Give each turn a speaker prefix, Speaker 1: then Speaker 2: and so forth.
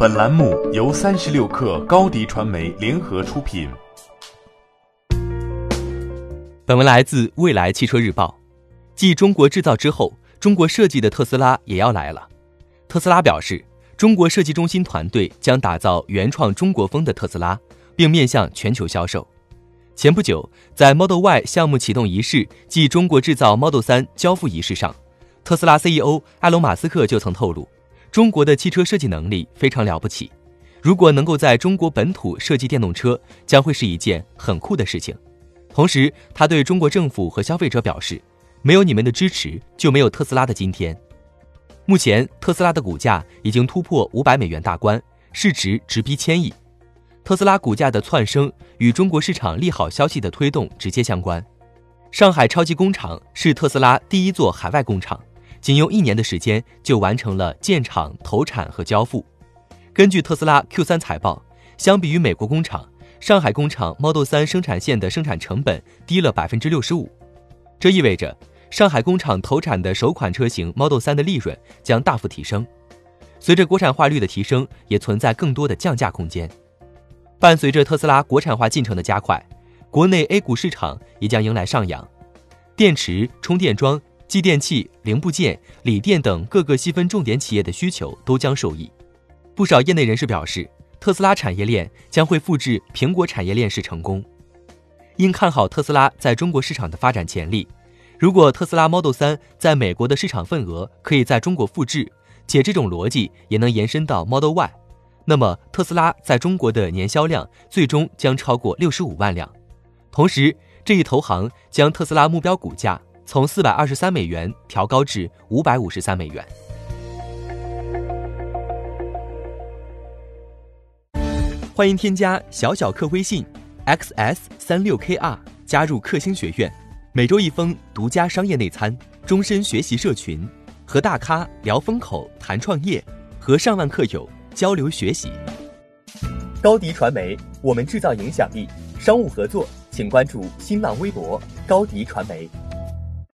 Speaker 1: 本栏目由三十六氪高低传媒联合出品。
Speaker 2: 本文来自未来汽车日报。继中国制造之后，中国设计的特斯拉也要来了。特斯拉表示，中国设计中心团队将打造原创中国风的特斯拉，并面向全球销售。前不久，在 Model Y 项目启动仪式暨中国制造 Model 3交付仪式上，特斯拉 CEO 埃隆·马斯克就曾透露。中国的汽车设计能力非常了不起，如果能够在中国本土设计电动车，将会是一件很酷的事情。同时，他对中国政府和消费者表示，没有你们的支持，就没有特斯拉的今天。目前，特斯拉的股价已经突破五百美元大关，市值直逼千亿。特斯拉股价的窜升与中国市场利好消息的推动直接相关。上海超级工厂是特斯拉第一座海外工厂。仅用一年的时间就完成了建厂、投产和交付。根据特斯拉 Q3 财报，相比于美国工厂，上海工厂 Model 3生产线的生产成本低了百分之六十五。这意味着上海工厂投产的首款车型 Model 3的利润将大幅提升。随着国产化率的提升，也存在更多的降价空间。伴随着特斯拉国产化进程的加快，国内 A 股市场也将迎来上扬。电池、充电桩。继电器、零部件、锂电等各个细分重点企业的需求都将受益。不少业内人士表示，特斯拉产业链将会复制苹果产业链式成功。应看好特斯拉在中国市场的发展潜力，如果特斯拉 Model 3在美国的市场份额可以在中国复制，且这种逻辑也能延伸到 Model Y，那么特斯拉在中国的年销量最终将超过六十五万辆。同时，这一投行将特斯拉目标股价。从四百二十三美元调高至五百五十三美元。欢迎添加小小客微信 xs 三六 kr 加入克星学院，每周一封独家商业内参，终身学习社群，和大咖聊风口谈创业，和上万客友交流学习。高迪传媒，我们制造影响力。商务合作，请关注新浪微博高迪传媒。